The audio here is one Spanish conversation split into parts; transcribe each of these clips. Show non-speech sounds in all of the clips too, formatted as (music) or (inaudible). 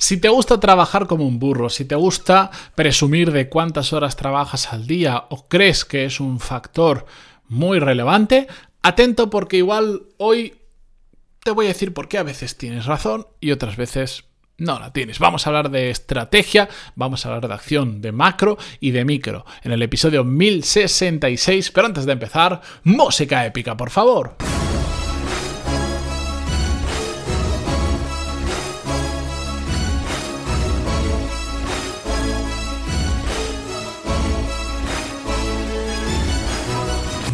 Si te gusta trabajar como un burro, si te gusta presumir de cuántas horas trabajas al día o crees que es un factor muy relevante, atento porque igual hoy te voy a decir por qué a veces tienes razón y otras veces no la tienes. Vamos a hablar de estrategia, vamos a hablar de acción, de macro y de micro en el episodio 1066. Pero antes de empezar, música épica, por favor.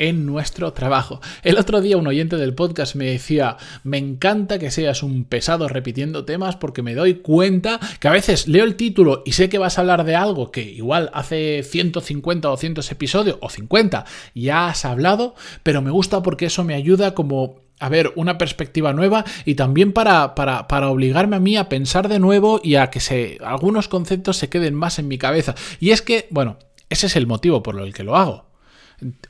en nuestro trabajo. El otro día un oyente del podcast me decía, me encanta que seas un pesado repitiendo temas porque me doy cuenta que a veces leo el título y sé que vas a hablar de algo que igual hace 150 o 200 episodios o 50 ya has hablado, pero me gusta porque eso me ayuda como a ver una perspectiva nueva y también para, para, para, obligarme a mí a pensar de nuevo y a que se, algunos conceptos se queden más en mi cabeza. Y es que, bueno, ese es el motivo por el que lo hago.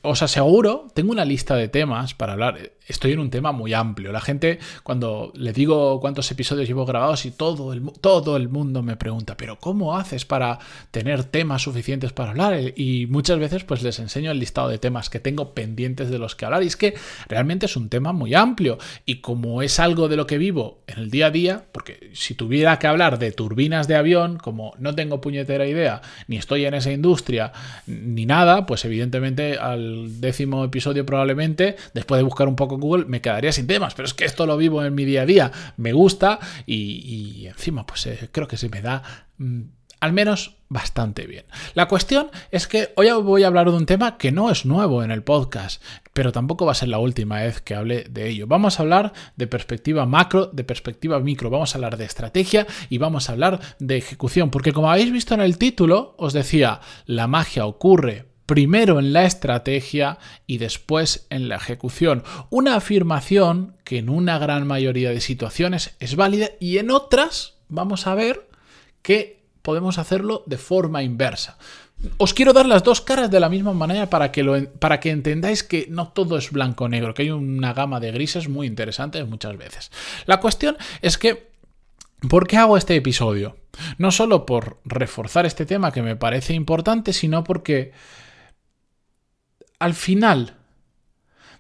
Os aseguro, tengo una lista de temas para hablar estoy en un tema muy amplio. La gente, cuando le digo cuántos episodios llevo grabados y todo el, todo el mundo me pregunta, pero ¿cómo haces para tener temas suficientes para hablar? Y muchas veces pues les enseño el listado de temas que tengo pendientes de los que hablar. Y es que realmente es un tema muy amplio. Y como es algo de lo que vivo en el día a día, porque si tuviera que hablar de turbinas de avión, como no tengo puñetera idea, ni estoy en esa industria, ni nada, pues evidentemente al décimo episodio probablemente, después de buscar un poco Google me quedaría sin temas, pero es que esto lo vivo en mi día a día, me gusta y, encima pues eh, creo que se me da... Mm, al menos bastante bien. La cuestión es que hoy voy a hablar de un tema que no es nuevo en el podcast, pero tampoco va a ser la última vez que hable de ello. Vamos a hablar de perspectiva macro, de perspectiva micro, vamos a hablar de estrategia y vamos a hablar de ejecución, porque como habéis visto en el título, os decía, la magia ocurre primero en la estrategia y después en la ejecución. Una afirmación que en una gran mayoría de situaciones es válida y en otras vamos a ver que podemos hacerlo de forma inversa. Os quiero dar las dos caras de la misma manera para que, para que entendáis que no todo es blanco-negro, que hay una gama de grises muy interesantes muchas veces. La cuestión es que, ¿por qué hago este episodio? No solo por reforzar este tema que me parece importante, sino porque al final,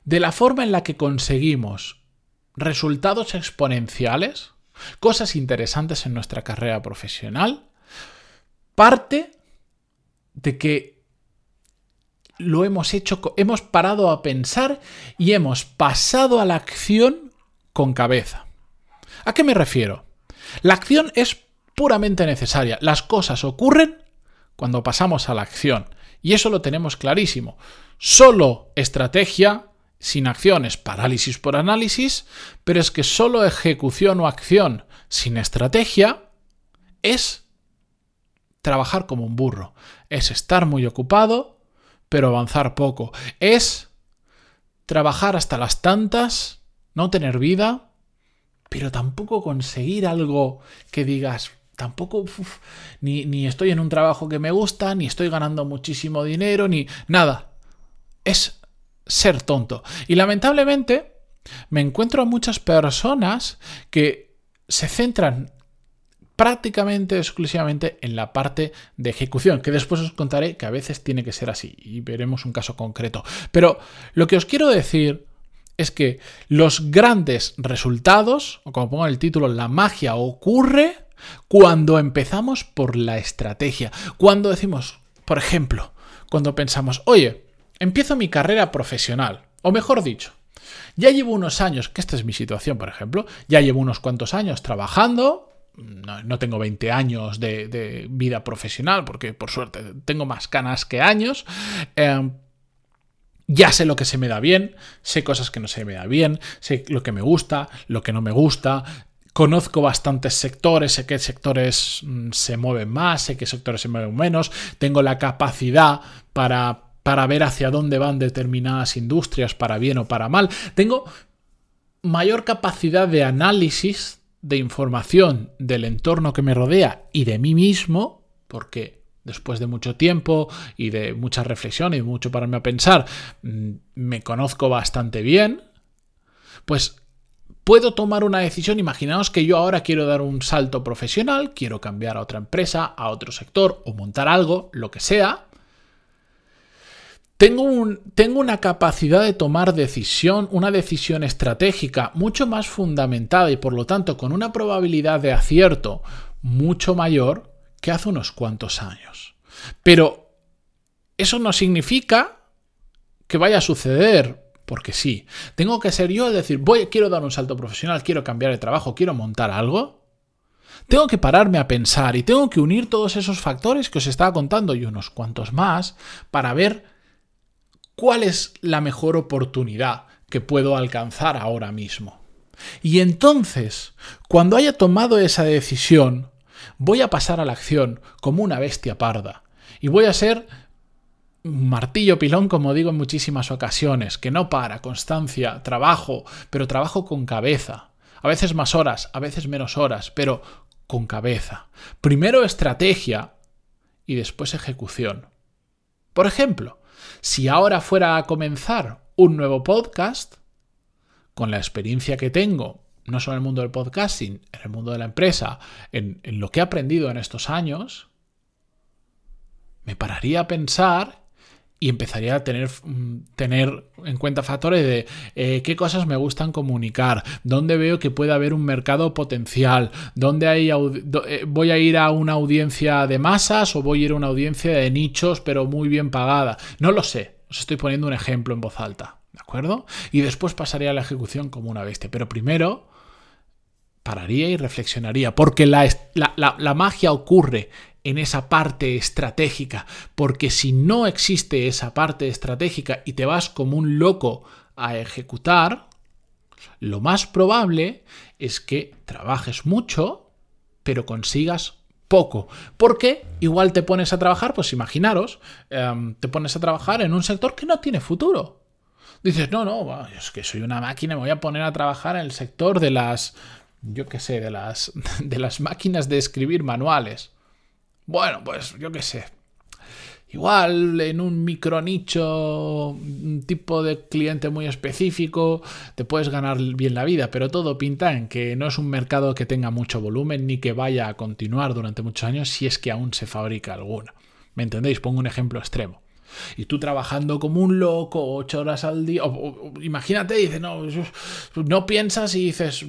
de la forma en la que conseguimos resultados exponenciales, cosas interesantes en nuestra carrera profesional, parte de que lo hemos hecho, hemos parado a pensar y hemos pasado a la acción con cabeza. ¿A qué me refiero? La acción es puramente necesaria. Las cosas ocurren cuando pasamos a la acción. Y eso lo tenemos clarísimo. Solo estrategia sin acciones, parálisis por análisis, pero es que solo ejecución o acción sin estrategia es trabajar como un burro, es estar muy ocupado, pero avanzar poco, es trabajar hasta las tantas, no tener vida, pero tampoco conseguir algo que digas, tampoco ni, ni, estoy en un trabajo que me gusta, ni estoy ganando muchísimo dinero, ni nada. Es ser tonto. Y lamentablemente me encuentro a muchas personas que se centran prácticamente exclusivamente en la parte de ejecución, que después os contaré que a veces tiene que ser así y veremos un caso concreto. Pero lo que os quiero decir es que los grandes resultados, o como pongo en el título, la magia ocurre cuando empezamos por la estrategia, cuando decimos, por ejemplo, cuando pensamos, oye, empiezo mi carrera profesional, o mejor dicho, ya llevo unos años, que esta es mi situación, por ejemplo, ya llevo unos cuantos años trabajando, no, tengo 20 años de, vida profesional, porque por suerte tengo más canas que años. Em, ya sé lo que se me da bien, sé cosas que no se me da bien, sé lo que me gusta, lo que no me gusta, Conozco bastantes sectores, sé qué sectores mm, se mueven más, sé qué sectores se mueven menos, tengo la capacidad para, para ver hacia dónde van determinadas industrias, para bien o para mal. Tengo mayor capacidad de análisis de información del entorno que me rodea y de mí mismo, porque después de mucho tiempo y de mucha reflexión y mucho pararme a pensar, mm, me conozco bastante bien, pues puedo tomar una decisión. Imaginaos que yo ahora quiero dar un salto profesional, quiero cambiar a otra empresa, a otro sector o montar algo, lo que sea. Tengo, un, tengo, una capacidad de tomar decisión, una decisión estratégica mucho más fundamentada y por lo tanto con una probabilidad de acierto mucho mayor que hace unos cuantos años. Pero eso no significa que vaya a suceder porque sí. Tengo que ser yo el decir, voy, quiero dar un salto profesional, quiero cambiar de trabajo, quiero montar algo. Tengo que pararme a pensar y tengo que unir todos esos factores que os estaba contando y unos cuantos más para ver cuál es la mejor oportunidad que puedo alcanzar ahora mismo. Y entonces, cuando haya tomado esa decisión, voy a pasar a la acción como una bestia parda. Y voy a ser martillo pilón, como digo en muchísimas ocasiones, que no para, constancia, trabajo, pero trabajo con cabeza. A veces más horas, a veces menos horas, pero con cabeza. Primero estrategia y después ejecución. Por ejemplo, si ahora fuera a comenzar un nuevo podcast, con la experiencia que tengo, no solo en el mundo del podcasting, en el mundo de la empresa, en, en lo que he aprendido en estos años, me pararía a pensar y empezaría a tener, mm, tener en cuenta factores de eh, qué cosas me gustan comunicar, dónde veo que puede haber un mercado potencial, dónde hay eh, voy a ir a una audiencia de masas o voy a ir a una audiencia de nichos pero muy bien pagada. No lo sé, os estoy poniendo un ejemplo en voz alta, ¿de acuerdo? Y después pasaría a la ejecución como una bestia, pero primero pararía y reflexionaría, porque la, la magia ocurre en esa parte estratégica, porque si no existe esa parte estratégica y te vas como un loco a ejecutar, lo más probable es que trabajes mucho, pero consigas poco. Porque igual te pones a trabajar, pues imaginaros, em, te pones a trabajar en un sector que no tiene futuro. Dices, no, no, es que soy una máquina, me voy a poner a trabajar en el sector de las, yo qué sé, de las, (laughs) de las máquinas de escribir manuales. Bueno, pues yo qué sé. Igual en un micro nicho, un tipo de cliente muy específico, te puedes ganar bien la vida, pero todo pinta en que no es un mercado que tenga mucho volumen ni que vaya a continuar durante muchos años si es que aún se fabrica alguna. ¿Me entendéis? Pongo un ejemplo extremo. Y tú trabajando como un loco, ocho horas al día. Imagínate, dices, no, no piensas y dices,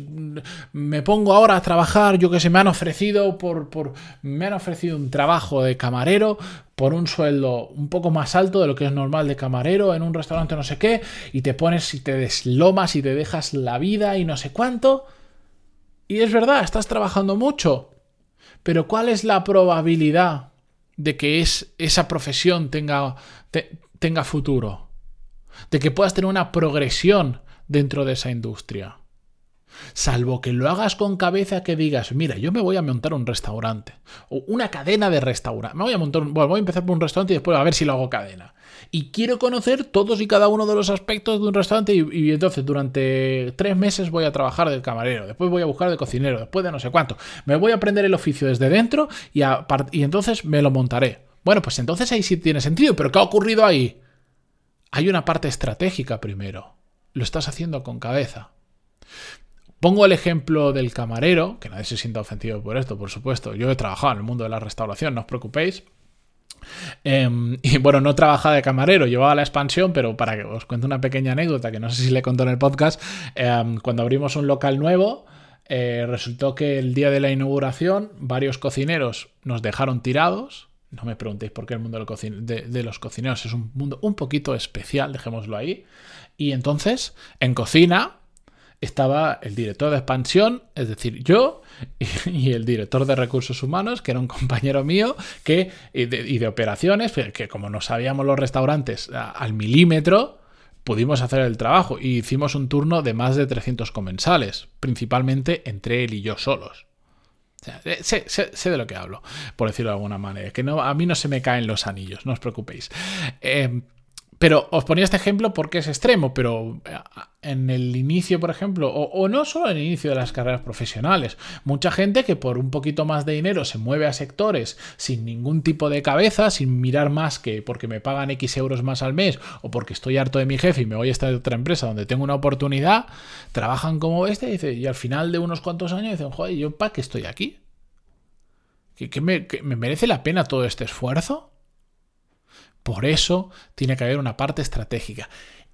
me pongo ahora a trabajar, yo que sé, me han ofrecido por, por. Me han ofrecido un trabajo de camarero por un sueldo un poco más alto de lo que es normal de camarero en un restaurante no sé qué, y te pones y te deslomas y te dejas la vida y no sé cuánto. Y es verdad, estás trabajando mucho. Pero ¿cuál es la probabilidad de que es, esa profesión tenga, tenga futuro, de que puedas tener una progresión dentro de esa industria. Salvo que lo hagas con cabeza que digas, mira, yo me voy a montar un restaurante o una cadena de restaurantes. Me voy a montar, bueno, voy a empezar por un restaurante y después a ver si lo hago cadena y quiero conocer todos y cada uno de los aspectos de un restaurante y, entonces durante tres meses voy a trabajar del camarero, después voy a buscar de cocinero, después de no sé cuánto. Me voy a aprender el oficio desde dentro y, y entonces me lo montaré. Bueno, pues entonces ahí sí tiene sentido, pero ¿qué ha ocurrido ahí? Hay una parte estratégica primero. Lo estás haciendo con cabeza. Pongo el ejemplo del camarero, que nadie se sienta ofendido por esto, por supuesto. Yo he trabajado en el mundo de la restauración, no os preocupéis. Em, (laughs) y bueno, no trabajaba de camarero, llevaba la expansión, pero para que os cuente una pequeña anécdota que no sé si le contó en el podcast, em, cuando abrimos un local nuevo, eh, resultó que el día de la inauguración varios cocineros nos dejaron tirados. No me preguntéis por qué el mundo de los cocineros es un mundo un poquito especial, dejémoslo ahí. Y entonces, en cocina, estaba el director de expansión, es decir, yo, (laughs) y, el director de recursos humanos, que era un compañero mío, que, y, de, operaciones, pues, que como no sabíamos los restaurantes al milímetro, pudimos hacer el trabajo y hicimos un turno de más de 300 comensales, principalmente entre él y yo solos. Eh, sé, de lo que hablo, por decirlo de alguna manera. Que no, a mí no se me caen los anillos, no os preocupéis. Eh, pero os ponía este ejemplo porque es extremo, pero eh, en el inicio, por ejemplo, o, no solo en el inicio de las carreras profesionales, mucha gente que por un poquito más de dinero se mueve a sectores sin ningún tipo de cabeza, sin mirar más que porque me pagan X euros más al mes o porque estoy harto de mi jefe y me voy a esta otra empresa donde tengo una oportunidad, trabajan como este y, y al final de unos cuantos años dicen, joder, ¿yo para qué estoy aquí? ¿Que, me, que me merece la pena todo este esfuerzo? Por eso tiene que haber una parte estratégica.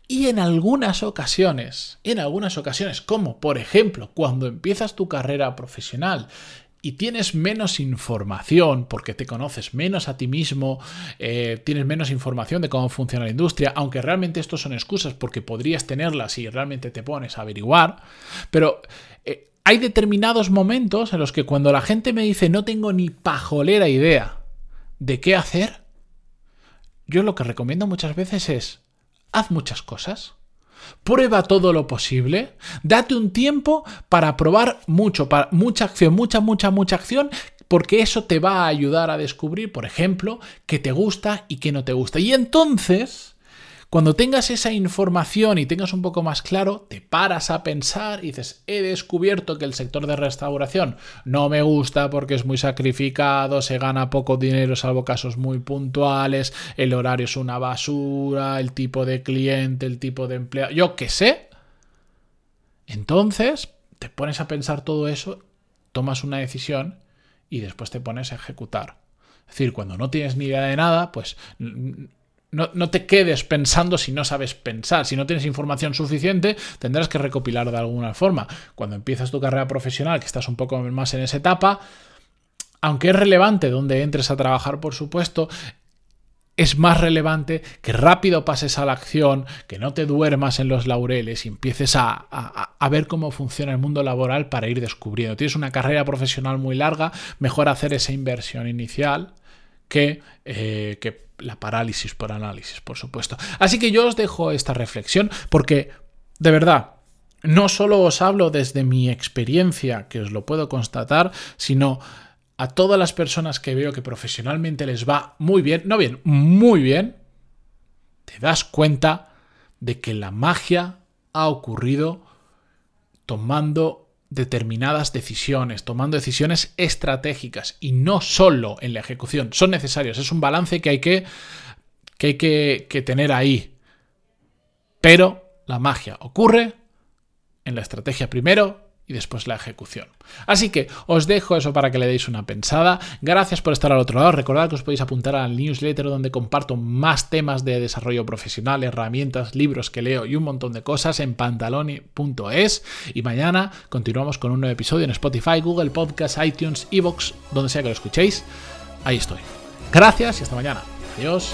Y en algunas ocasiones, en algunas ocasiones, como por ejemplo cuando empiezas tu carrera profesional y tienes menos información porque te conoces menos a ti mismo, eh, tienes menos información de cómo funciona la industria, aunque realmente estos son excusas porque podrías tenerlas si realmente te pones a averiguar, pero eh, hay determinados momentos en los que cuando la gente me dice no tengo ni pajolera idea de qué hacer, yo lo que recomiendo muchas veces es, haz muchas cosas. Prueba todo lo posible, date un tiempo para probar mucho, para, mucha acción, mucha, mucha, mucha acción, porque eso te va a ayudar a descubrir, por ejemplo, qué te gusta y qué no te gusta. Y entonces cuando tengas esa información y tengas un poco más claro, te paras a pensar y dices, he descubierto que el sector de restauración no me gusta porque es muy sacrificado, se gana poco dinero salvo casos muy puntuales, el horario es una basura, el tipo de cliente, el tipo de empleado, yo qué sé. Entonces, te pones a pensar todo eso, tomas una decisión y después te pones a ejecutar. Es decir, cuando no tienes ni idea de nada, pues no, te quedes pensando si no sabes pensar. Si no tienes información suficiente, tendrás que recopilar de alguna forma. Cuando empiezas tu carrera profesional, que estás un poco más en esa etapa, aunque es relevante donde entres a trabajar, por supuesto, es más relevante que rápido pases a la acción, que no te duermas en los laureles y empieces a, a, ver cómo funciona el mundo laboral para ir descubriendo. Tienes una carrera profesional muy larga, mejor hacer esa inversión inicial que, eh, que la parálisis por análisis, por supuesto. Así que yo os dejo esta reflexión porque, de verdad, no solo os hablo desde mi experiencia, que os lo puedo constatar, sino a todas las personas que veo que profesionalmente les va muy bien, no bien, muy bien, te das cuenta de que la magia ha ocurrido tomando determinadas decisiones, tomando decisiones estratégicas y no solo en la ejecución, son necesarios, es un balance que hay que, que, hay que, que tener ahí. Pero la magia ocurre en la estrategia primero y después la ejecución. Así que os dejo eso para que le deis una pensada. Gracias por estar al otro lado. Recordad que os podéis apuntar al newsletter donde comparto más temas de desarrollo profesional, herramientas, libros que leo y un montón de cosas en pantaloni.es. Y mañana continuamos con un nuevo episodio en Spotify, Google Podcasts, iTunes, Evox, donde sea que lo escuchéis. Ahí estoy. Gracias y hasta mañana. Adiós.